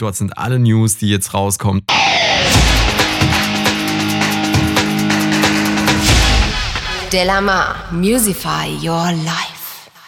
Dort sind alle News, die jetzt rauskommen. Delamar, Musify Your Life.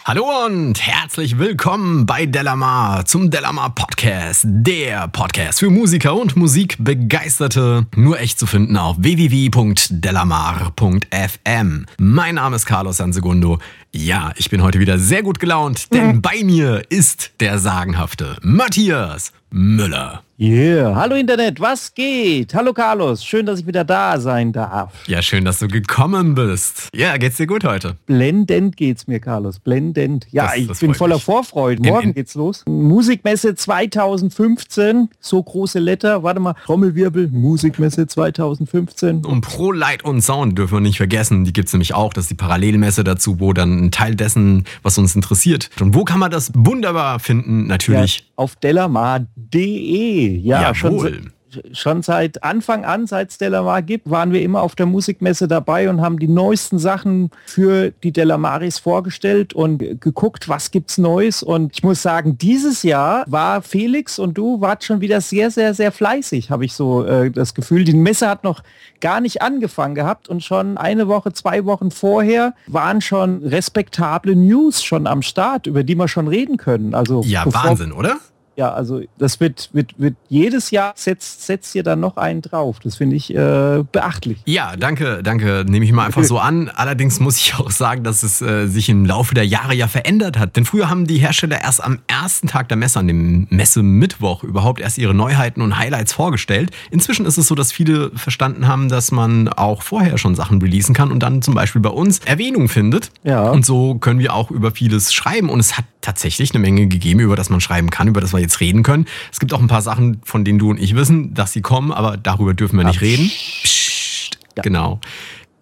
Hallo und herzlich willkommen bei Delamar zum Delamar Podcast, der Podcast für Musiker und Musikbegeisterte. Nur echt zu finden auf www.delamar.fm. Mein Name ist Carlos Sansegundo. Ja, ich bin heute wieder sehr gut gelaunt, denn bei mir ist der sagenhafte Matthias Müller. Yeah, hallo Internet, was geht? Hallo Carlos, schön, dass ich wieder da sein darf. Ja, schön, dass du gekommen bist. Ja, geht's dir gut heute? Blendend geht's mir, Carlos, blendend. Ja, Das- ich das bin voller mich. Vorfreude. In- Morgen in- geht's los. Musikmesse 2015, so große Letter. Warte mal, Trommelwirbel, Musikmesse 2015. Und Pro Light und Sound dürfen wir nicht vergessen. Die gibt's nämlich auch. Das ist die Parallelmesse dazu, wo dann ein Teil dessen, was uns interessiert. Und wo kann man das wunderbar finden? Ja, Natürlich. Auf delamar.de. Ja, schon, Jawohl. se- schon seit Anfang an, seit es Delamar gibt, waren wir immer auf der Musikmesse dabei und haben die neuesten Sachen für die Delamaris vorgestellt und geguckt, was gibt's Neues. Und ich muss sagen, dieses Jahr war Felix und du wart schon wieder sehr, sehr, sehr fleißig, habe ich so äh, das Gefühl. Die Messe hat noch gar nicht angefangen gehabt und schon eine Woche, zwei Wochen vorher waren schon respektable News schon am Start, über die wir schon reden können. Also Ja, Wahnsinn, oder? Ja, also das wird, wird, wird jedes Jahr setzt, setzt ihr dann noch einen drauf. Das finde ich äh, beachtlich. Ja, danke, danke. Nehme ich mal einfach so an. Allerdings muss ich auch sagen, dass es äh, sich im Laufe der Jahre ja verändert hat. Denn früher haben die Hersteller erst am ersten Tag der Messe, an dem Messe-Mittwoch, überhaupt erst ihre Neuheiten und Highlights vorgestellt. Inzwischen ist es so, dass viele verstanden haben, dass man auch vorher schon Sachen releasen kann und dann zum Beispiel bei uns Erwähnung findet. Ja. Und so können wir auch über vieles schreiben. Und es hat tatsächlich eine Menge gegeben, über das man schreiben kann, über das wir jetzt reden können. Es gibt auch ein paar Sachen, von denen du und ich wissen, dass sie kommen, aber darüber dürfen wir nicht reden. Psst, Genau.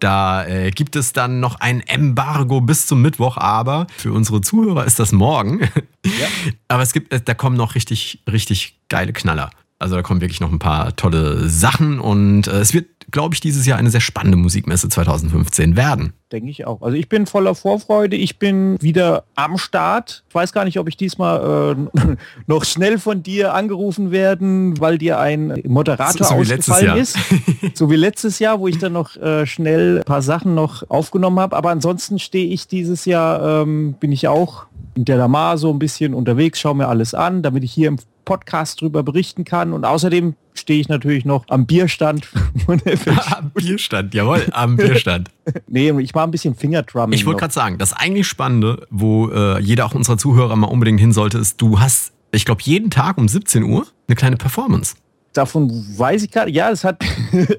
Da äh, gibt es dann noch ein Embargo bis zum Mittwoch, aber für unsere Zuhörer ist das morgen. Aber es gibt, äh, da kommen noch richtig, richtig geile Knaller. Also da kommen wirklich noch ein paar tolle Sachen und äh, es wird, glaube ich, dieses Jahr eine sehr spannende Musikmesse 2015 werden. Denke ich auch. Also ich bin voller Vorfreude. Ich bin wieder am Start. Ich weiß gar nicht, ob ich diesmal äh, noch schnell von dir angerufen werden, weil dir ein Moderator So- so ausgefallen ist. so wie letztes Jahr, wo ich dann noch äh, schnell ein paar Sachen noch aufgenommen habe. Aber ansonsten stehe ich dieses Jahr, ähm, bin ich auch in Delamar so ein bisschen unterwegs, schaue mir alles an, damit ich hier im Podcast drüber berichten kann. Und außerdem stehe ich natürlich noch am Bierstand. der am Bierstand, jawohl, am Bierstand. nee, ich mache ein bisschen Fingerdrumming. Ich wollte gerade sagen, das eigentlich Spannende, wo äh, jeder auch unserer Zuhörer mal unbedingt hin sollte, ist, du hast, ich glaube, jeden Tag um 17 Uhr eine kleine Performance. Davon weiß ich gerade. Ja, das hat.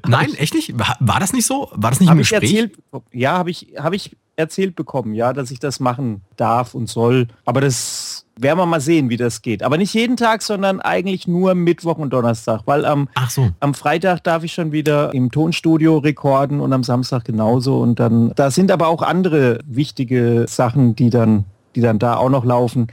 Nein, echt nicht? War, war das nicht so? War das nicht im Gespräch? erzählt. Ja, habe ich, habe ich erzählt bekommen, ja, dass ich das machen darf und soll. Aber das werden wir mal sehen, wie das geht. Aber nicht jeden Tag, sondern eigentlich nur Mittwoch und Donnerstag, weil am Ach so. am Freitag darf ich schon wieder im Tonstudio rekorden und am Samstag genauso. Und dann, da sind aber auch andere wichtige Sachen, die dann, die dann da auch noch laufen.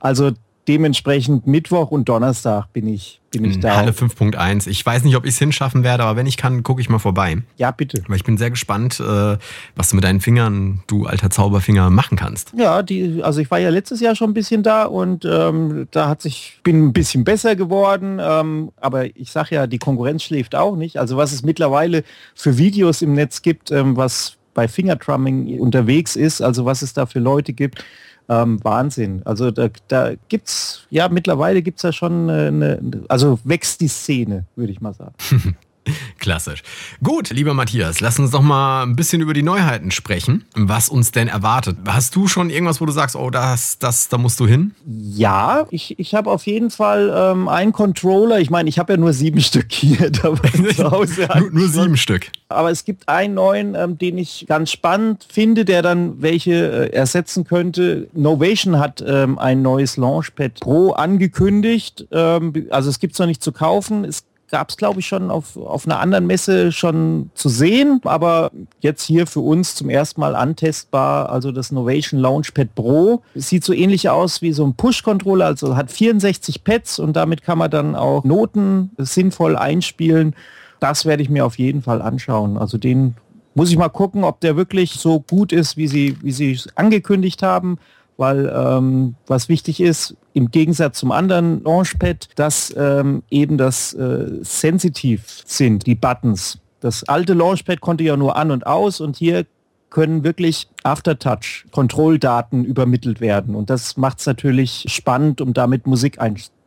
Also dementsprechend Mittwoch und Donnerstag bin ich, bin ich In da. Halle 5.1. Ich weiß nicht, ob ich es hinschaffen werde, aber wenn ich kann, gucke ich mal vorbei. Ja, bitte. Weil ich bin sehr gespannt, äh, was du mit deinen Fingern, du alter Zauberfinger, machen kannst. Ja, die, also ich war ja letztes Jahr schon ein bisschen da und ähm, da hat sich, bin ein bisschen besser geworden, ähm, aber ich sag ja, die Konkurrenz schläft auch nicht. Also was es mittlerweile für Videos im Netz gibt, ähm, was bei Fingertrumming unterwegs ist, also was es da für Leute gibt, ähm, Wahnsinn. Also da, da gibt's, ja, mittlerweile gibt's ja schon eine, also wächst die Szene, würde ich mal sagen. Klassisch. Gut, lieber Matthias, lass uns doch mal ein bisschen über die Neuheiten sprechen, was uns denn erwartet. Hast du schon irgendwas, wo du sagst, oh, das, das, da musst du hin? Ja, ich, ich habe auf jeden Fall ähm, einen Controller. Ich meine, ich habe ja nur sieben Stück hier dabei zu Hause. nur, nur sieben Stück. Aber es gibt einen neuen, ähm, den ich ganz spannend finde, der dann welche äh, ersetzen könnte. Novation hat ähm, ein neues Launchpad Pro angekündigt. Ähm, also es gibt es noch nicht zu kaufen. Es gab es, glaube ich, schon auf, auf einer anderen Messe schon zu sehen, aber jetzt hier für uns zum ersten Mal antestbar, also das Novation Launchpad Pro. Sieht so ähnlich aus wie so ein Push-Controller, also hat 64 Pads und damit kann man dann auch Noten sinnvoll einspielen. Das werde ich mir auf jeden Fall anschauen. Also den muss ich mal gucken, ob der wirklich so gut ist, wie sie, wie sie es angekündigt haben. Weil ähm, was wichtig ist, im Gegensatz zum anderen Launchpad, dass ähm, eben das äh, sensitiv sind, die Buttons. Das alte Launchpad konnte ja nur an und aus und hier können wirklich Aftertouch-Kontrolldaten übermittelt werden. Und das macht es natürlich spannend, um damit Musik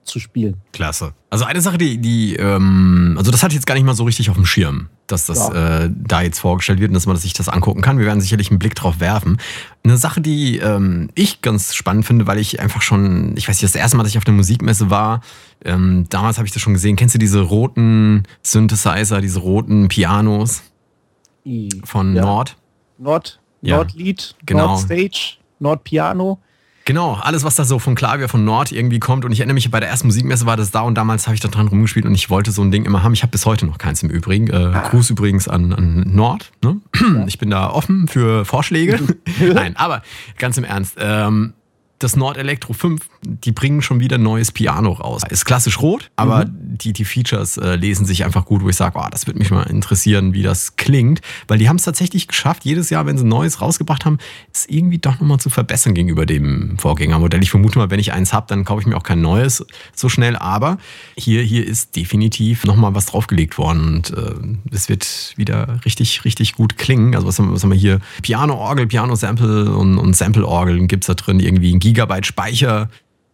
einzuspielen. Klasse. Also eine Sache, die, die ähm, also das hatte ich jetzt gar nicht mal so richtig auf dem Schirm, dass das ja. äh, da jetzt vorgestellt wird und dass man sich das angucken kann. Wir werden sicherlich einen Blick drauf werfen. Eine Sache, die ähm, ich ganz spannend finde, weil ich einfach schon, ich weiß nicht, das erste Mal, dass ich auf der Musikmesse war, ähm, damals habe ich das schon gesehen. Kennst du diese roten Synthesizer, diese roten Pianos von ja. Nord? Nord, ja. Nordlied, genau. Nordstage, Nordpiano. Genau, alles, was da so von Klavier von Nord irgendwie kommt. Und ich erinnere mich, bei der ersten Musikmesse war das da und damals habe ich da dran rumgespielt und ich wollte so ein Ding immer haben. Ich habe bis heute noch keins im Übrigen. Äh, ah. Gruß übrigens an, an Nord. Ne? Ich bin da offen für Vorschläge. Nein, aber ganz im Ernst. Ähm, das Nord Electro 5, die bringen schon wieder ein neues Piano raus. Ist klassisch rot, aber mhm. die, die Features äh, lesen sich einfach gut, wo ich sage, oh, das würde mich mal interessieren, wie das klingt. Weil die haben es tatsächlich geschafft, jedes Jahr, wenn sie ein neues rausgebracht haben, es irgendwie doch nochmal zu verbessern gegenüber dem Vorgängermodell. Ich vermute mal, wenn ich eins habe, dann kaufe ich mir auch kein neues so schnell. Aber hier, hier ist definitiv nochmal was draufgelegt worden und äh, es wird wieder richtig, richtig gut klingen. Also was haben, was haben wir hier? Piano-Orgel, Piano-Sample und, und Sample-Orgeln gibt es da drin. Irgendwie ein Gigabyte Speicher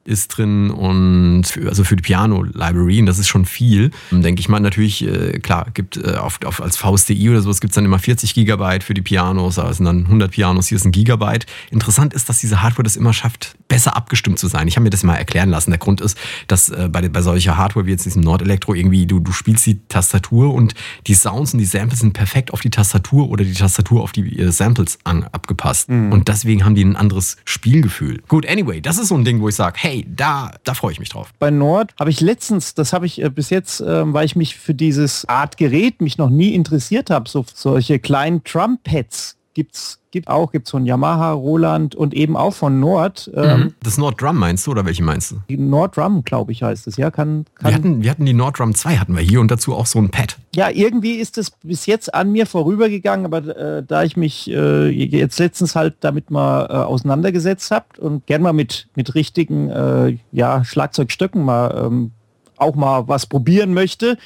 ist drin und für, also für die Piano-Library, und das ist schon viel, denke ich mal natürlich, äh, klar, gibt äh, auf, auf, als VSTI oder sowas gibt es dann immer 40 Gigabyte für die Pianos, aber es sind dann 100 Pianos, hier ist ein Gigabyte. Interessant ist, dass diese Hardware das immer schafft, besser abgestimmt zu sein. Ich habe mir das mal erklären lassen. Der Grund ist, dass äh, bei, bei solcher Hardware wie jetzt diesem Nord-Elektro irgendwie, du, du spielst die Tastatur und die Sounds und die Samples sind perfekt auf die Tastatur oder die Tastatur auf die äh, Samples an, abgepasst. Mhm. Und deswegen haben die ein anderes Spielgefühl. Gut, anyway, das ist so ein Ding, wo ich sage, hey, hey, da, da freue ich mich drauf. Bei Nord habe ich letztens, das habe ich äh, bis jetzt, äh, weil ich mich für dieses Art Gerät mich noch nie interessiert habe, so solche kleinen Trumpets gibt's gibt auch gibt's von Yamaha, Roland und eben auch von Nord. Ähm, mhm. das Nord Drum meinst du oder welche meinst du? Die Nord Drum, glaube ich, heißt es. Ja, kann, kann wir hatten wir hatten die Nord Drum 2 hatten wir hier und dazu auch so ein Pad. Ja, irgendwie ist es bis jetzt an mir vorübergegangen, aber äh, da ich mich äh, jetzt letztens halt damit mal äh, auseinandergesetzt habe und gern mal mit mit richtigen äh, ja Schlagzeugstöcken mal ähm, auch mal was probieren möchte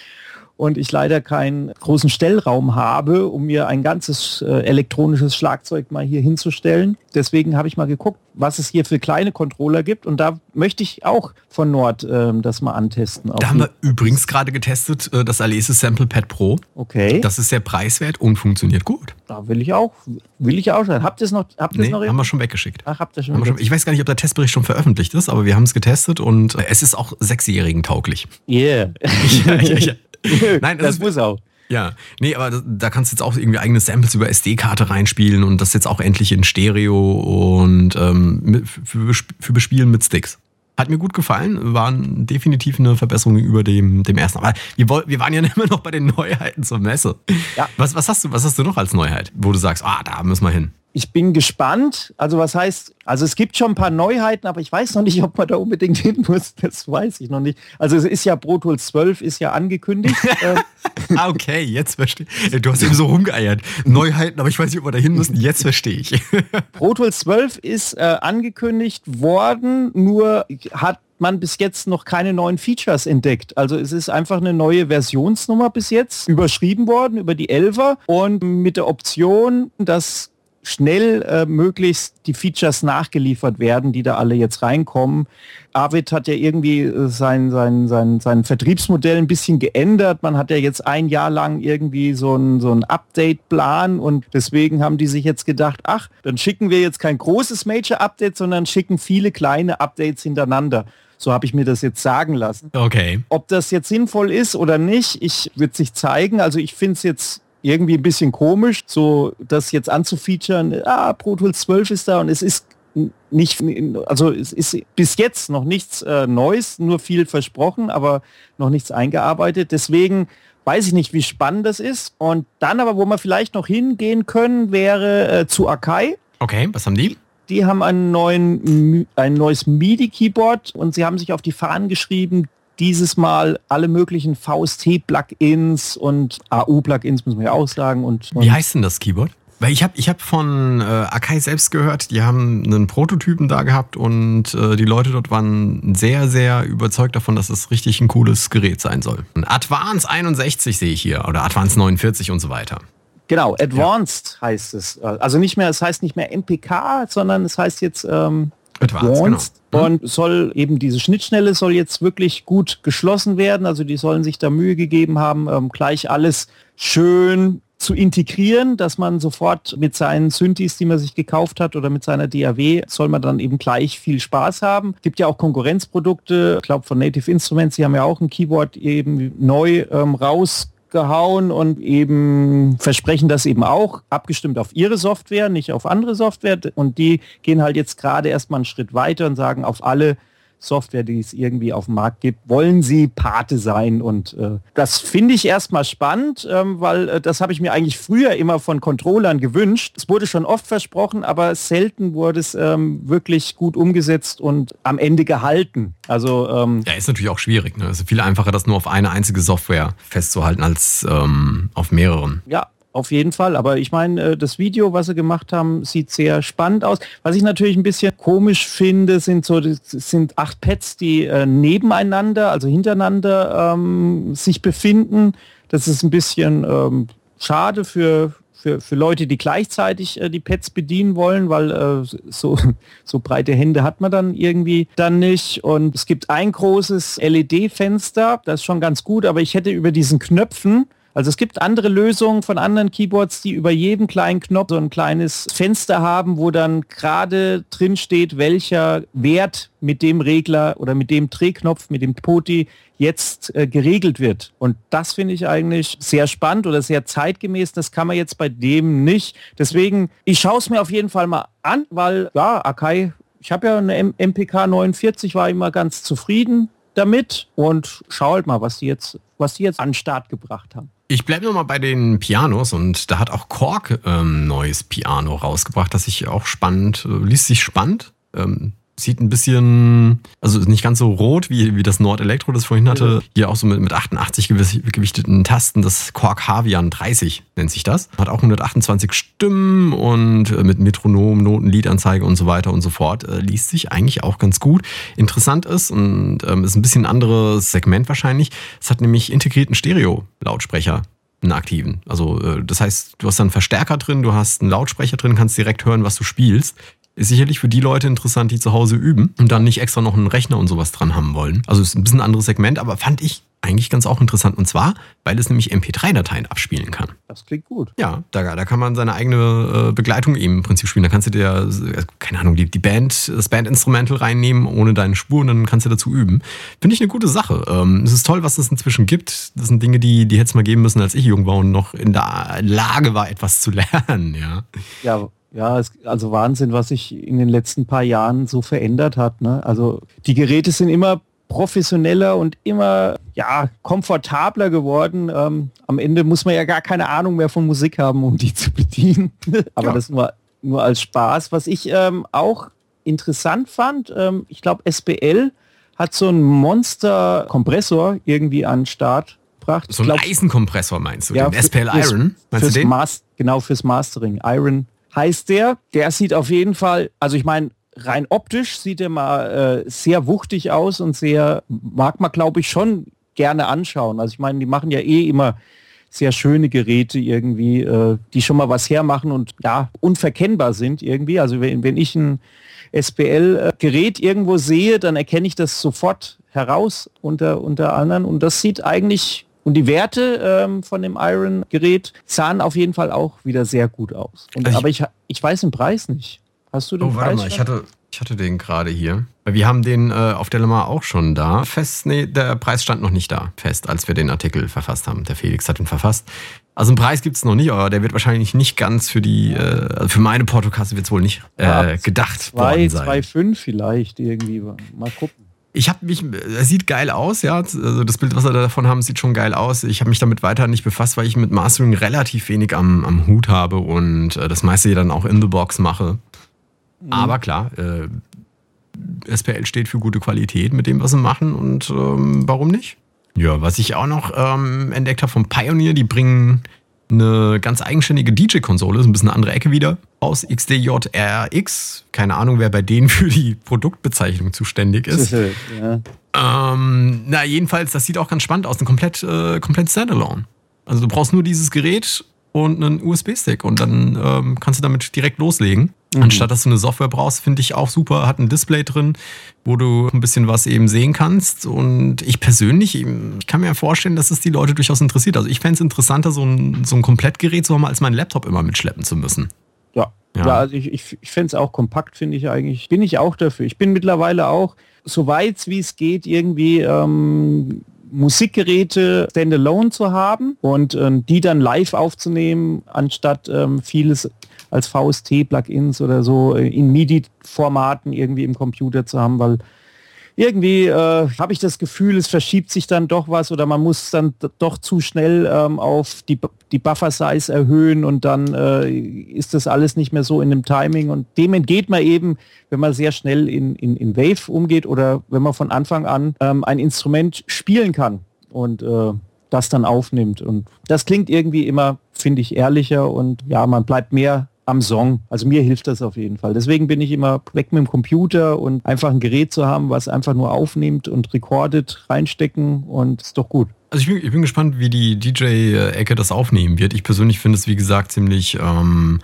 und ich leider keinen großen Stellraum habe, um mir ein ganzes äh, elektronisches Schlagzeug mal hier hinzustellen. Deswegen habe ich mal geguckt, was es hier für kleine Controller gibt und da möchte ich auch von Nord äh, das mal antesten. Da haben wir übrigens gerade getestet, äh, das Alesis Sample Pad Pro. Okay. Das ist sehr preiswert und funktioniert gut. Da will ich auch, will ich auch sein. Habt ihr es noch? Habt nee, noch haben wir schon weggeschickt. Ach, habt ihr schon, schon Ich weiß gar nicht, ob der Testbericht schon veröffentlicht ist, aber wir haben es getestet und es ist auch Sechsjährigen tauglich. Yeah. ja, ja, ja. Nein, das, das muss auch. Ja, nee, aber da kannst du jetzt auch irgendwie eigene Samples über SD-Karte reinspielen und das jetzt auch endlich in Stereo und ähm, für, für Bespielen mit Sticks. Hat mir gut gefallen, war definitiv eine Verbesserung über dem, dem ersten. Aber wir, wir waren ja immer noch bei den Neuheiten zur Messe. Ja. Was, was, hast du, was hast du noch als Neuheit, wo du sagst, ah, da müssen wir hin? Ich bin gespannt. Also was heißt, also es gibt schon ein paar Neuheiten, aber ich weiß noch nicht, ob man da unbedingt hin muss. Das weiß ich noch nicht. Also es ist ja Pro Tools 12 ist ja angekündigt. ah, okay, jetzt verstehe ich. Du hast eben so rumgeeiert. Neuheiten, aber ich weiß nicht, ob wir da hin müssen. Jetzt verstehe ich. Pro Tools 12 ist äh, angekündigt worden, nur hat man bis jetzt noch keine neuen Features entdeckt. Also es ist einfach eine neue Versionsnummer bis jetzt überschrieben worden über die 11er und mit der Option, dass schnell äh, möglichst die Features nachgeliefert werden, die da alle jetzt reinkommen. Arvid hat ja irgendwie äh, sein, sein, sein, sein Vertriebsmodell ein bisschen geändert. Man hat ja jetzt ein Jahr lang irgendwie so ein, so ein Update-Plan und deswegen haben die sich jetzt gedacht, ach, dann schicken wir jetzt kein großes Major-Update, sondern schicken viele kleine Updates hintereinander. So habe ich mir das jetzt sagen lassen. Okay. Ob das jetzt sinnvoll ist oder nicht, ich würde sich zeigen. Also ich finde es jetzt irgendwie ein bisschen komisch, so das jetzt anzufeaturen, ah, Pro Tools 12 ist da und es ist nicht, also es ist bis jetzt noch nichts äh, Neues, nur viel versprochen, aber noch nichts eingearbeitet. Deswegen weiß ich nicht, wie spannend das ist. Und dann aber, wo wir vielleicht noch hingehen können, wäre äh, zu Akai. Okay, was haben die? Die haben einen neuen, ein neues MIDI-Keyboard und sie haben sich auf die Fahnen geschrieben, dieses Mal alle möglichen VST-Plugins und AU-Plugins, muss man ja auch sagen. Und, und Wie heißt denn das Keyboard? Weil ich habe ich hab von äh, Akai selbst gehört, die haben einen Prototypen da gehabt und äh, die Leute dort waren sehr, sehr überzeugt davon, dass es richtig ein cooles Gerät sein soll. Advance 61 sehe ich hier oder Advance 49 und so weiter. Genau, Advanced ja. heißt es. Also nicht mehr, es heißt nicht mehr MPK, sondern es heißt jetzt ähm, Advanced, genau. Mhm. und soll eben diese Schnittstelle soll jetzt wirklich gut geschlossen werden. Also die sollen sich da Mühe gegeben haben, ähm, gleich alles schön zu integrieren, dass man sofort mit seinen Synthes, die man sich gekauft hat oder mit seiner DAW, soll man dann eben gleich viel Spaß haben. Gibt ja auch Konkurrenzprodukte, ich glaube von Native Instruments, die haben ja auch ein Keyboard eben neu ähm, raus gehauen und eben versprechen das eben auch, abgestimmt auf ihre Software, nicht auf andere Software. Und die gehen halt jetzt gerade erstmal einen Schritt weiter und sagen, auf alle Software, die es irgendwie auf dem Markt gibt, wollen sie Pate sein. Und äh, das finde ich erstmal spannend, ähm, weil äh, das habe ich mir eigentlich früher immer von Controllern gewünscht. Es wurde schon oft versprochen, aber selten wurde es ähm, wirklich gut umgesetzt und am Ende gehalten. Also ähm, ja, ist natürlich auch schwierig. Ne? Es ist viel einfacher, das nur auf eine einzige Software festzuhalten als ähm, auf mehreren. Ja, auf jeden Fall. Aber ich meine, äh, das Video, was sie gemacht haben, sieht sehr spannend aus. Was ich natürlich ein bisschen komisch finde, sind so sind acht Pads, die äh, nebeneinander, also hintereinander ähm, sich befinden. Das ist ein bisschen ähm, schade für, für, für Leute, die gleichzeitig äh, die Pads bedienen wollen, weil äh, so, so breite Hände hat man dann irgendwie dann nicht. Und es gibt ein großes LED-Fenster, das ist schon ganz gut, aber ich hätte über diesen Knöpfen also es gibt andere Lösungen von anderen Keyboards, die über jedem kleinen Knopf so ein kleines Fenster haben, wo dann gerade drin steht, welcher Wert mit dem Regler oder mit dem Drehknopf, mit dem Poti jetzt äh, geregelt wird. Und das finde ich eigentlich sehr spannend oder sehr zeitgemäß. Das kann man jetzt bei dem nicht. Deswegen, ich schaue es mir auf jeden Fall mal an, weil ja, Akai, ich habe ja eine M MPK 49, war immer ganz zufrieden damit und schau halt mal, was die jetzt, was die jetzt an den Start gebracht haben. Ich bleibe nochmal bei den Pianos und da hat auch Korg ähm, neues Piano rausgebracht, das sich auch spannend, äh, liest sich spannend. Ähm, Sieht ein bisschen, also nicht ganz so rot wie, wie das Nord Elektro, das vorhin hatte. Hier auch so mit, mit 88 gewichteten Tasten. Das Korg Havian 30 nennt sich das. Hat auch 128 Stimmen und äh, mit Metronom, Noten, Liedanzeige und so weiter und so fort. Äh, liest sich eigentlich auch ganz gut. Interessant ist und ähm, ist ein bisschen ein anderes Segment wahrscheinlich. Es hat nämlich integrierten Stereo-Lautsprecher einen aktiven. Also äh, das heißt, du hast dann einen Verstärker drin, du hast einen Lautsprecher drin, kannst direkt hören, was du spielst. Ist sicherlich für die Leute interessant, die zu Hause üben und dann nicht extra noch einen Rechner und sowas dran haben wollen. Also ist ein bisschen ein anderes Segment, aber fand ich eigentlich ganz auch interessant. Und zwar, weil es nämlich MP3-Dateien abspielen kann. Das klingt gut. Ja, da, da kann man seine eigene äh, Begleitung eben im Prinzip spielen. Da kannst du dir, äh, keine Ahnung, die, die Band, das Band-Instrumental reinnehmen, ohne deine Spur und dann kannst du dazu üben. Finde ich eine gute Sache. Ähm, es ist toll, was es inzwischen gibt. Das sind Dinge, die, die hätte es mal geben müssen, als ich jung war und noch in der Lage war, etwas zu lernen. Ja, ja ja, es, also Wahnsinn, was sich in den letzten paar Jahren so verändert hat. Ne? Also die Geräte sind immer professioneller und immer ja komfortabler geworden. Ähm, am Ende muss man ja gar keine Ahnung mehr von Musik haben, um die zu bedienen. Aber ja. das nur, nur als Spaß. Was ich ähm, auch interessant fand, ähm, ich glaube SBL hat so einen Monster-Kompressor irgendwie an den Start gebracht. So ein Eisenkompressor meinst du? Ja, den SPL Iron? Meinst du den? Mas genau, fürs Mastering. Iron heißt der. Der sieht auf jeden Fall, also ich meine, rein optisch sieht er mal äh, sehr wuchtig aus und sehr, mag man glaube ich schon gerne anschauen. Also ich meine, die machen ja eh immer sehr schöne Geräte irgendwie, äh, die schon mal was hermachen und ja, unverkennbar sind irgendwie. Also wenn, wenn ich ein SPL-Gerät irgendwo sehe, dann erkenne ich das sofort heraus unter, unter anderen und das sieht eigentlich und die Werte ähm, von dem Iron-Gerät sahen auf jeden Fall auch wieder sehr gut aus. Und, also aber ich, ich weiß den Preis nicht. Hast du den oh, Preis? Warte mal, ich hatte, ich hatte den gerade hier. Wir haben den äh, auf der Lemar auch schon da. Fest, nee, der Preis stand noch nicht da fest, als wir den Artikel verfasst haben. Der Felix hat ihn verfasst. Also einen Preis gibt es noch nicht, aber der wird wahrscheinlich nicht ganz für die, äh, also für meine Portokasse wird es wohl nicht äh, gedacht zwei, worden sein. 2,5 vielleicht irgendwie. Mal gucken ich habe mich, er sieht geil aus, ja. Also das Bild, was er davon haben, sieht schon geil aus. Ich habe mich damit weiter nicht befasst, weil ich mit Mastering relativ wenig am, am Hut habe und äh, das meiste dann auch in the box mache. Mhm. Aber klar, äh, SPL steht für gute Qualität mit dem, was sie machen und ähm, warum nicht? Ja, was ich auch noch ähm, entdeckt habe vom Pioneer, die bringen eine ganz eigenständige DJ-Konsole, ist ein bisschen eine andere Ecke wieder, aus XDJRX. Keine Ahnung, wer bei denen für die Produktbezeichnung zuständig ist. ja. ähm, na, jedenfalls, das sieht auch ganz spannend aus. Ein komplett, äh, komplett Standalone. Also du brauchst nur dieses Gerät und einen USB-Stick und dann ähm, kannst du damit direkt loslegen. Mhm. Anstatt dass du eine Software brauchst, finde ich auch super. Hat ein Display drin, wo du ein bisschen was eben sehen kannst. Und ich persönlich, ich kann mir vorstellen, dass es die Leute durchaus interessiert. Also ich fände es interessanter, so ein, so ein Komplettgerät zu haben, als meinen Laptop immer mitschleppen zu müssen. Ja, ja. ja also ich, ich, ich fände es auch kompakt, finde ich eigentlich. Bin ich auch dafür. Ich bin mittlerweile auch, so weit wie es geht, irgendwie ähm, Musikgeräte standalone zu haben und ähm, die dann live aufzunehmen, anstatt ähm, vieles als VST-Plugins oder so äh, in MIDI-Formaten irgendwie im Computer zu haben, weil irgendwie äh, habe ich das Gefühl, es verschiebt sich dann doch was oder man muss dann doch zu schnell ähm, auf die, die Buffer-Size erhöhen und dann äh, ist das alles nicht mehr so in dem Timing und dem entgeht man eben, wenn man sehr schnell in, in, in Wave umgeht oder wenn man von Anfang an ähm, ein Instrument spielen kann und äh, das dann aufnimmt. Und das klingt irgendwie immer, finde ich, ehrlicher und ja, man bleibt mehr am Song. Also mir hilft das auf jeden Fall. Deswegen bin ich immer weg mit dem Computer und einfach ein Gerät zu haben, was einfach nur aufnimmt und recordet, reinstecken und ist doch gut. Also ich bin, ich bin gespannt, wie die DJ-Ecke das aufnehmen wird. Ich persönlich finde es, wie gesagt, ziemlich ähm,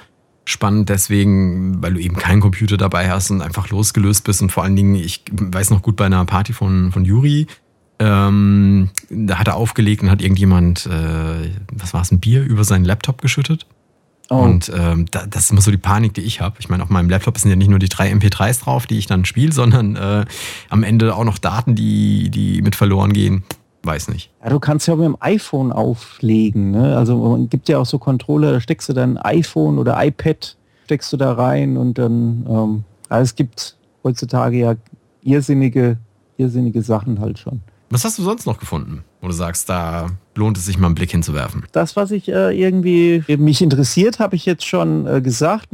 spannend deswegen, weil du eben keinen Computer dabei hast und einfach losgelöst bist und vor allen Dingen, ich weiß noch gut bei einer Party von, von Juri, ähm, da hat er aufgelegt und hat irgendjemand, äh, was war es, ein Bier über seinen Laptop geschüttet. Und ähm, da, das ist immer so die Panik, die ich habe. Ich meine, auf meinem Laptop sind ja nicht nur die drei MP3s drauf, die ich dann spiele, sondern äh, am Ende auch noch Daten, die, die mit verloren gehen. Weiß nicht. Ja, du kannst ja auch mit dem iPhone auflegen. Ne? Also es gibt ja auch so Controller, da steckst du dein iPhone oder iPad, steckst du da rein und dann, ähm, also es gibt heutzutage ja irrsinnige, irrsinnige Sachen halt schon. Was hast du sonst noch gefunden, wo du sagst, da lohnt es sich mal einen Blick hinzuwerfen? Das, was ich äh, irgendwie mich interessiert, habe ich jetzt schon äh, gesagt.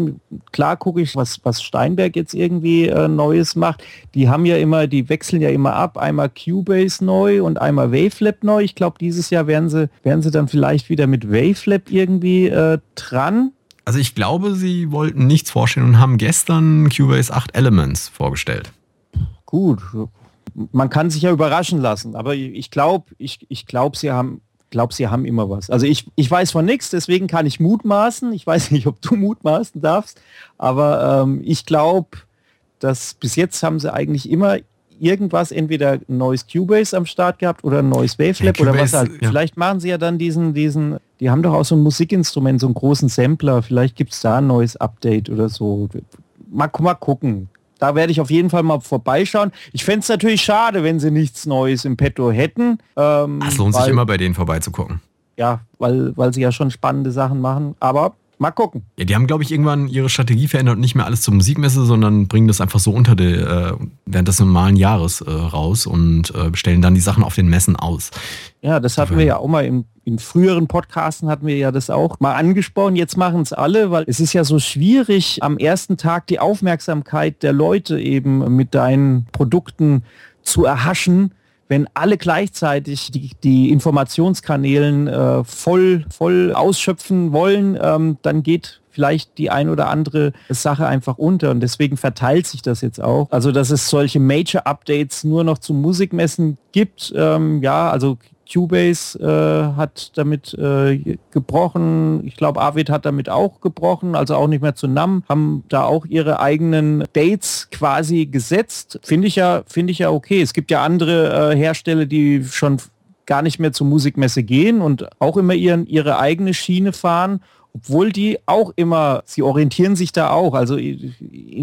Klar gucke ich, was, was Steinberg jetzt irgendwie äh, Neues macht. Die haben ja immer, die wechseln ja immer ab. Einmal Cubase neu und einmal Wavelab neu. Ich glaube, dieses Jahr werden sie, werden sie dann vielleicht wieder mit Wavelab irgendwie äh, dran. Also ich glaube, sie wollten nichts vorstellen und haben gestern Cubase 8 Elements vorgestellt. Gut, man kann sich ja überraschen lassen, aber ich glaube, ich, ich glaube, sie haben glaube, sie haben immer was. Also ich, ich weiß von nichts, deswegen kann ich mutmaßen. Ich weiß nicht, ob du mutmaßen darfst, aber ähm, ich glaube, dass bis jetzt haben sie eigentlich immer irgendwas, entweder ein neues Cubase am Start gehabt oder ein neues Wavelab ja, oder was halt. Ja. Vielleicht machen sie ja dann diesen, diesen, die haben doch auch so ein Musikinstrument, so einen großen Sampler. Vielleicht gibt es da ein neues Update oder so. Mal, mal gucken. Da werde ich auf jeden Fall mal vorbeischauen. Ich fände es natürlich schade, wenn sie nichts Neues im Petto hätten. Ähm, es lohnt weil, sich immer bei denen vorbeizugucken. Ja, weil, weil sie ja schon spannende Sachen machen. Aber Mal gucken. Ja, die haben, glaube ich, irgendwann ihre Strategie verändert und nicht mehr alles zur Musikmesse, sondern bringen das einfach so unter der, äh, während des normalen Jahres äh, raus und äh, stellen dann die Sachen auf den Messen aus. Ja, das hatten wir ja auch mal im, in früheren Podcasten hatten wir ja das auch mal angesprochen. Jetzt machen es alle, weil es ist ja so schwierig, am ersten Tag die Aufmerksamkeit der Leute eben mit deinen Produkten zu erhaschen wenn alle gleichzeitig die, die Informationskanälen äh, voll, voll ausschöpfen wollen, ähm, dann geht vielleicht die ein oder andere Sache einfach unter und deswegen verteilt sich das jetzt auch. Also dass es solche Major-Updates nur noch zu Musikmessen gibt, ähm, ja, also Cubase äh, hat damit äh, gebrochen. Ich glaube, Avid hat damit auch gebrochen, also auch nicht mehr zu NAM, haben da auch ihre eigenen Dates quasi gesetzt. Finde ich ja, finde ich ja okay. Es gibt ja andere äh, Hersteller, die schon gar nicht mehr zur Musikmesse gehen und auch immer ihren, ihre eigene Schiene fahren obwohl die auch immer, sie orientieren sich da auch, also in,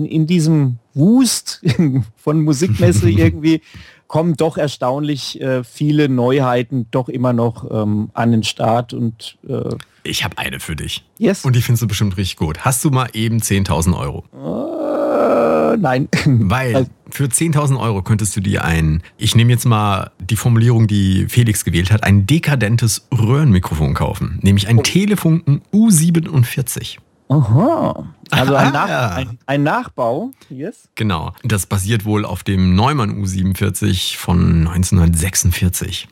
in diesem Wust von Musikmesse irgendwie kommen doch erstaunlich äh, viele Neuheiten doch immer noch ähm, an den Start und äh, ich habe eine für dich. Yes. Und die findest du bestimmt richtig gut. Hast du mal eben 10.000 Euro? Äh, nein. Weil also für 10.000 Euro könntest du dir ein, ich nehme jetzt mal die Formulierung, die Felix gewählt hat, ein dekadentes Röhrenmikrofon kaufen. Nämlich ein oh. Telefunken U47. Aha. Also ein, Nach ein, ein, Nachbau, yes. Genau. Das basiert wohl auf dem Neumann U47 von 1946.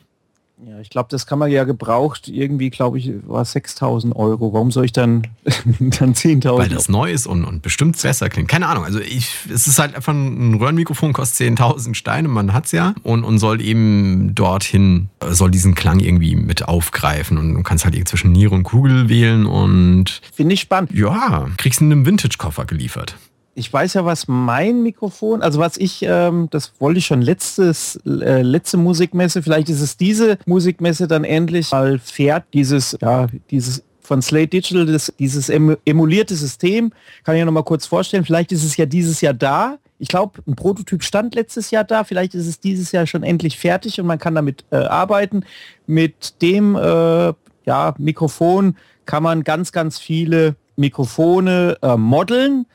Ja, ich glaube, das kann man ja gebraucht. Irgendwie, glaube ich, war 6.000 Euro. Warum soll ich dann, dann 10.000? Weil das neu ist und, und bestimmt besser klingt. Keine Ahnung. Also ich, es ist halt einfach ein Röhrenmikrofon, kostet 10.000 Steine, man hat es ja. Und, und soll eben dorthin, soll diesen Klang irgendwie mit aufgreifen. Und du kannst halt zwischen Niere und Kugel wählen und... Finde ich spannend. Ja, kriegst du einen Vintage-Koffer geliefert ich weiß ja, was mein Mikrofon, also was ich, ähm, das wollte ich schon letztes, äh, letzte Musikmesse, vielleicht ist es diese Musikmesse dann endlich mal fährt, dieses, ja, dieses von Slate Digital, das, dieses emulierte System, kann ich ja noch mal kurz vorstellen, vielleicht ist es ja dieses Jahr da. Ich glaube, ein Prototyp stand letztes Jahr da, vielleicht ist es dieses Jahr schon endlich fertig und man kann damit äh, arbeiten. Mit dem äh, ja, Mikrofon kann man ganz, ganz viele Mikrofone äh, modeln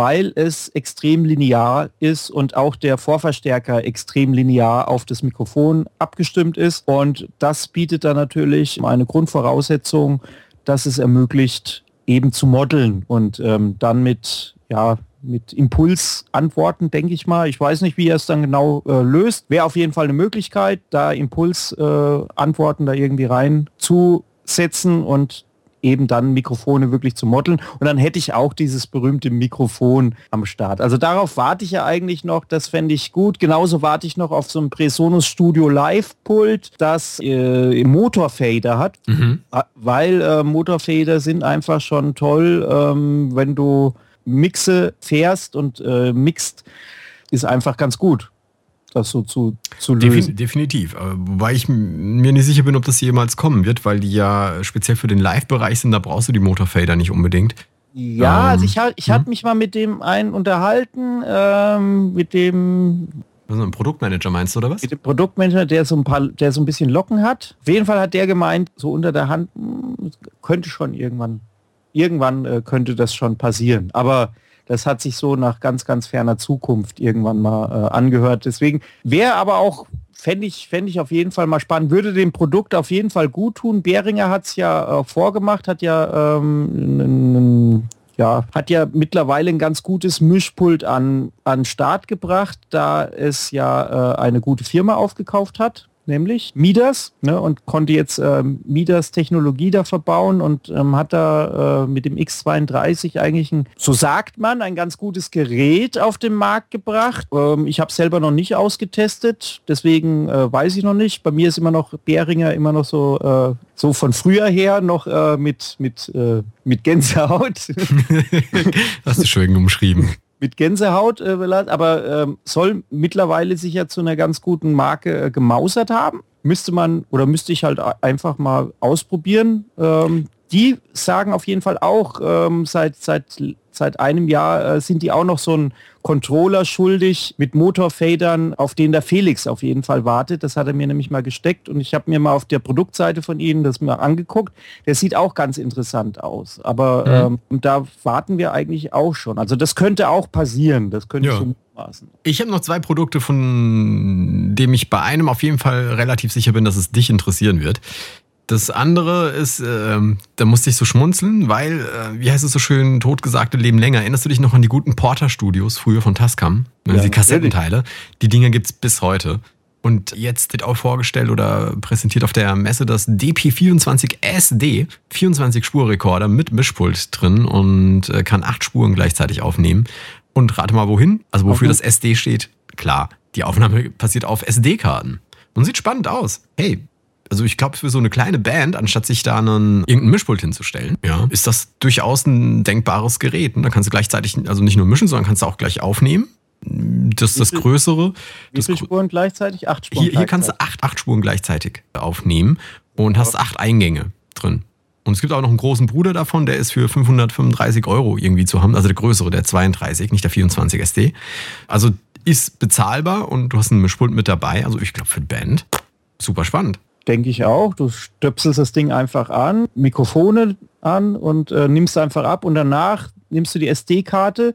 weil es extrem linear ist und auch der Vorverstärker extrem linear auf das Mikrofon abgestimmt ist. Und das bietet dann natürlich eine Grundvoraussetzung, dass es ermöglicht, eben zu modeln und ähm, dann mit, ja, mit Impulsantworten, denke ich mal. Ich weiß nicht, wie er es dann genau äh, löst. Wäre auf jeden Fall eine Möglichkeit, da Impulsantworten äh, da irgendwie reinzusetzen und eben dann Mikrofone wirklich zu modeln. Und dann hätte ich auch dieses berühmte Mikrofon am Start. Also darauf warte ich ja eigentlich noch, das fände ich gut. Genauso warte ich noch auf so ein Presonus Studio Live Pult, das äh, Motorfader hat, mhm. Äh, weil äh, Motorfader sind einfach schon toll, ähm, wenn du Mixe fährst und äh, mixt, ist einfach ganz gut das so zu, zu lösen. Definitiv. Wobei ich mir nicht sicher bin, ob das jemals kommen wird, weil die ja speziell für den Live-Bereich sind, da brauchst du die Motorfader nicht unbedingt. Ja, ähm, also ich, ich hm? hatte mich mal mit dem einen unterhalten, ähm, mit dem also ein Produktmanager meinst du, oder was? Mit dem Produktmanager, der so ein paar, der so ein bisschen Locken hat. Auf jeden Fall hat der gemeint, so unter der Hand, hm, könnte schon irgendwann, irgendwann äh, könnte das schon passieren. Aber das hat sich so nach ganz, ganz ferner Zukunft irgendwann mal äh, angehört. Deswegen wäre aber auch fände ich, fänd ich auf jeden Fall mal spannend, würde dem Produkt auf jeden Fall gut tun. Behringer hat es ja äh, vorgemacht, hat ja, ähm, ja, hat ja mittlerweile ein ganz gutes Mischpult an, an Start gebracht, da es ja äh, eine gute Firma aufgekauft hat nämlich Midas ne, und konnte jetzt ähm, Midas Technologie da verbauen und ähm, hat da äh, mit dem X32 eigentlich ein, so sagt man, ein ganz gutes Gerät auf den Markt gebracht. Ähm, ich habe selber noch nicht ausgetestet, deswegen äh, weiß ich noch nicht. Bei mir ist immer noch Beringer immer noch so äh, so von früher her noch äh, mit mit äh, mit Gänsehaut. Hast du schön umschrieben mit Gänsehaut, äh, aber ähm, soll mittlerweile sich ja zu einer ganz guten Marke äh, gemausert haben. Müsste man oder müsste ich halt einfach mal ausprobieren. Ähm, die sagen auf jeden Fall auch, ähm, seit, seit, seit einem Jahr äh, sind die auch noch so ein Controller schuldig mit Motorfadern, auf den der Felix auf jeden Fall wartet. Das hat er mir nämlich mal gesteckt und ich habe mir mal auf der Produktseite von ihnen das mal angeguckt. Der sieht auch ganz interessant aus. Aber mhm. ähm, da warten wir eigentlich auch schon. Also das könnte auch passieren. Das könnte ja. so ich habe noch zwei Produkte, von dem ich bei einem auf jeden Fall relativ sicher bin, dass es dich interessieren wird. Das andere ist, äh, da musste ich so schmunzeln, weil, äh, wie heißt es so schön, totgesagte leben länger. Erinnerst du dich noch an die guten Porter-Studios früher von Tascam? Ja, die Kassettenteile. Die Dinger gibt es bis heute. Und jetzt wird auch vorgestellt oder präsentiert auf der Messe das DP24SD, 24-Spur-Rekorder mit Mischpult drin und äh, kann acht Spuren gleichzeitig aufnehmen. Und rate mal wohin? Also wofür okay. das SD steht? Klar, die Aufnahme passiert auf SD-Karten. Und sieht spannend aus. Hey, also ich glaube, für so eine kleine Band, anstatt sich da einen, irgendein Mischpult hinzustellen, ja, ist das durchaus ein denkbares Gerät. Und da kannst du gleichzeitig, also nicht nur mischen, sondern kannst du auch gleich aufnehmen. Das ist das Größere. Wie viele Spuren gleichzeitig? Acht Spuren. Hier, hier kannst du acht, acht Spuren gleichzeitig aufnehmen und hast acht Eingänge drin. Und es gibt auch noch einen großen Bruder davon, der ist für 535 Euro irgendwie zu haben. Also der größere, der 32, nicht der 24 SD. Also ist bezahlbar und du hast einen Mischpult mit dabei. Also ich glaube für die Band super spannend denke ich auch. Du stöpselst das Ding einfach an, Mikrofone an und äh, nimmst einfach ab und danach nimmst du die SD-Karte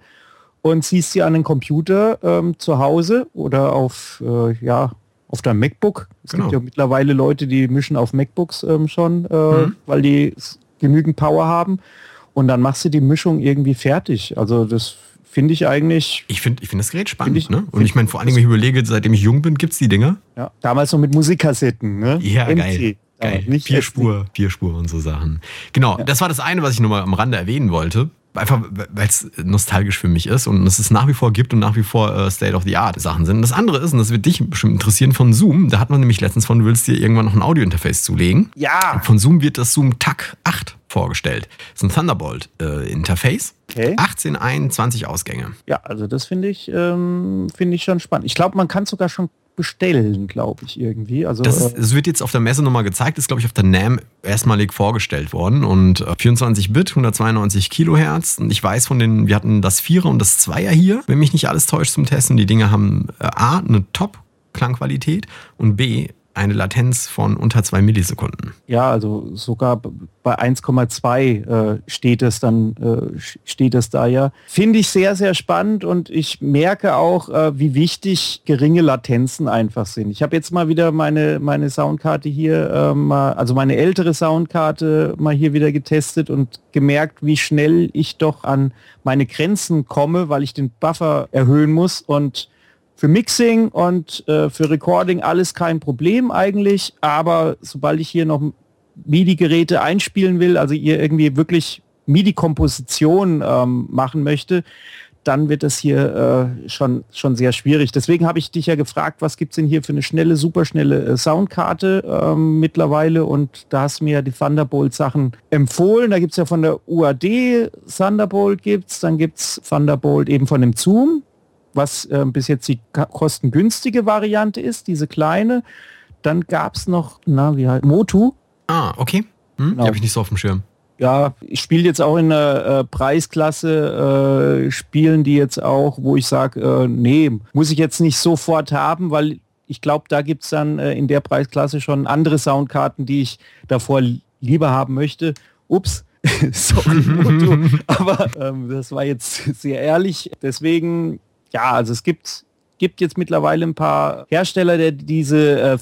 und ziehst sie an den Computer ähm, zu Hause oder auf, äh, ja, auf deinem MacBook. Es genau. gibt ja mittlerweile Leute, die mischen auf MacBooks ähm, schon, äh, mhm. weil die genügend Power haben. Und dann machst du die Mischung irgendwie fertig. Also das finde ich eigentlich. Ich finde ich find das Gerät spannend. Ich, ne? Und ich meine, vor allem, wenn ich überlege, seitdem ich jung bin, gibt es die Dinger. Ja, damals noch mit Musikkassetten. Ne? Ja, MC. geil. Geil. Nicht vier Spur, vier Spur und so Sachen. Genau, ja. das war das eine, was ich nur mal am Rande erwähnen wollte einfach weil es nostalgisch für mich ist und es es nach wie vor gibt und nach wie vor äh, State of the Art Sachen sind. Das andere ist, und das wird dich bestimmt interessieren, von Zoom, da hat man nämlich letztens von, du willst dir irgendwann noch ein Audio-Interface zulegen. Ja. Von Zoom wird das Zoom TAC 8 vorgestellt. Das ist ein Thunderbolt-Interface. Äh, okay. 18 ein, 20 Ausgänge. Ja, also das finde ich, ähm, finde ich schon spannend. Ich glaube, man kann sogar schon bestellen, glaube ich, irgendwie. Also, das, ist, äh, wird jetzt auf der Messe nochmal gezeigt, ist, glaube ich, auf der NAM erstmalig vorgestellt worden. Und 24 äh, Bit, 192 Kilohertz. Und ich weiß von den, wir hatten das Vierer und das Zweier hier, wenn mich nicht alles täuscht zum Testen. Die Dinge haben äh, A, eine Top-Klangqualität und B, eine Latenz von unter zwei Millisekunden. Ja, also sogar bei 1,2 äh, steht es dann, äh, steht es da ja. Finde ich sehr, sehr spannend und ich merke auch, äh, wie wichtig geringe Latenzen einfach sind. Ich habe jetzt mal wieder meine, meine Soundkarte hier, ähm, also meine ältere Soundkarte mal hier wieder getestet und gemerkt, wie schnell ich doch an meine Grenzen komme, weil ich den Buffer erhöhen muss und für Mixing und äh, für Recording alles kein Problem eigentlich, aber sobald ich hier noch MIDI-Geräte einspielen will, also ihr irgendwie wirklich MIDI-Komposition ähm, machen möchte, dann wird das hier äh, schon, schon sehr schwierig. Deswegen habe ich dich ja gefragt, was gibt es denn hier für eine schnelle, superschnelle äh, Soundkarte ähm, mittlerweile und da hast du mir ja die Thunderbolt-Sachen empfohlen. Da gibt es ja von der UAD Thunderbolt gibt's, dann gibt es Thunderbolt eben von dem Zoom, was äh, bis jetzt die kostengünstige Variante ist, diese kleine. Dann gab es noch, na, wie halt, Motu. Ah, okay. Hm, genau. Die habe ich nicht so auf dem Schirm. Ja, ich spiele jetzt auch in der äh, Preisklasse, äh, spielen die jetzt auch, wo ich sage, äh, nee, muss ich jetzt nicht sofort haben, weil ich glaube, da gibt es dann äh, in der Preisklasse schon andere Soundkarten, die ich davor lieber haben möchte. Ups, sorry, Moto, aber ähm, das war jetzt sehr ehrlich. Deswegen ja, also es gibt, gibt jetzt mittlerweile ein paar Hersteller, der diese äh,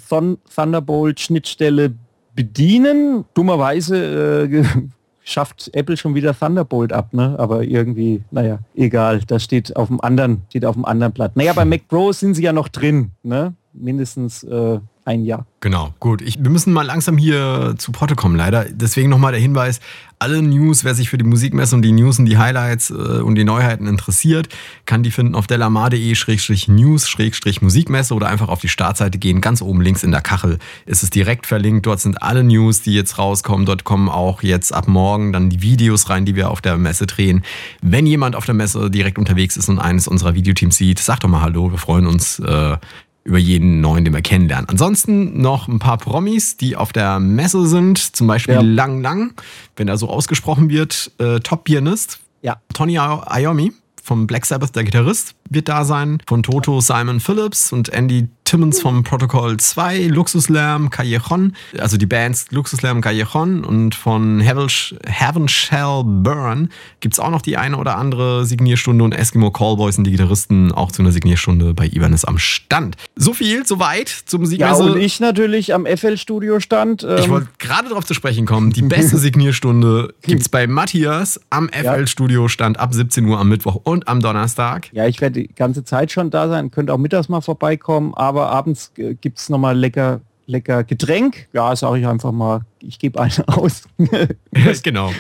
Thunderbolt-Schnittstelle bedienen. Dummerweise äh, schafft Apple schon wieder Thunderbolt ab, ne? Aber irgendwie, naja, egal. Das steht auf dem anderen, steht auf dem anderen Blatt. Naja, bei Mac Pro sind sie ja noch drin, ne? Mindestens äh, ein Jahr. Genau, gut. Ich, wir müssen mal langsam hier zu Potte kommen, leider. Deswegen nochmal der Hinweis, alle News, wer sich für die Musikmesse und die News und die Highlights äh, und die Neuheiten interessiert, kann die finden auf delamar.de-news-musikmesse oder einfach auf die Startseite gehen. Ganz oben links in der Kachel ist es direkt verlinkt. Dort sind alle News, die jetzt rauskommen. Dort kommen auch jetzt ab morgen dann die Videos rein, die wir auf der Messe drehen. Wenn jemand auf der Messe direkt unterwegs ist und eines unserer Videoteams sieht, sag doch mal Hallo. Wir freuen uns, äh, über jeden neuen, den wir kennenlernen. Ansonsten noch ein paar Promis, die auf der Messe sind, zum Beispiel ja. Lang Lang, wenn er so ausgesprochen wird, äh, Top-Pianist. Ja. Tony Iommi vom Black Sabbath, der Gitarrist, wird da sein. Von Toto Simon Phillips und Andy Timmons vom Protocol 2, Luxuslam, Callejon, also die Bands Luxuslam, Callejon und von Heaven, Shall Burn gibt es auch noch die eine oder andere Signierstunde und Eskimo Callboys und die Gitarristen auch zu einer Signierstunde bei Ivanis am Stand. So viel, soweit zum Musikmesse. Ja, und ich natürlich am FL-Studio stand. Ähm ich wollte gerade darauf zu sprechen kommen. Die beste Signierstunde gibt es bei Matthias am FL-Studio stand ab 17 Uhr am Mittwoch und am Donnerstag. Ja, ich werde die ganze Zeit schon da sein, könnt auch mittags mal vorbeikommen, aber abends äh, gibt es nochmal lecker, lecker Getränk. Ja, sage ich einfach mal, ich gebe einen aus. genau.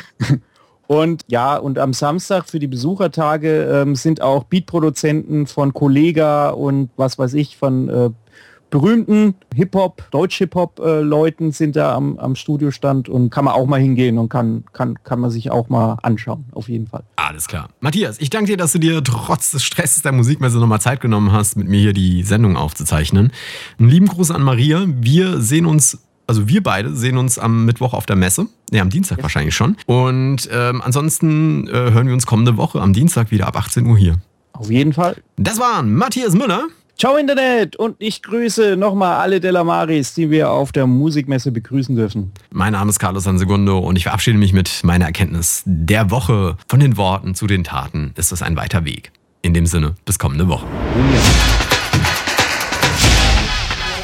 Und ja, und am Samstag für die Besuchertage ähm, sind auch Beatproduzenten von Kollega und was weiß ich, von äh, berühmten Hip-Hop, Deutsch-Hip-Hop-Leuten sind da am, am Studiostand und kann man auch mal hingehen und kann, kann, kann man sich auch mal anschauen, auf jeden Fall. Alles klar. Matthias, ich danke dir, dass du dir trotz des Stresses der Musikmesse nochmal Zeit genommen hast, mit mir hier die Sendung aufzuzeichnen. Einen lieben Gruß an Maria. Wir sehen uns also wir beide sehen uns am Mittwoch auf der Messe. Ja, am Dienstag ja. wahrscheinlich schon. Und ähm, ansonsten äh, hören wir uns kommende Woche am Dienstag wieder ab 18 Uhr hier. Auf jeden Fall. Das waren Matthias Müller Ciao Internet und ich grüße nochmal alle Delamaris, die wir auf der Musikmesse begrüßen dürfen. Mein Name ist Carlos Sansegundo und ich verabschiede mich mit meiner Erkenntnis der Woche. Von den Worten zu den Taten ist es ein weiter Weg. In dem Sinne, bis kommende Woche.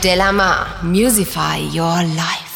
Delamar, Musify Your Life.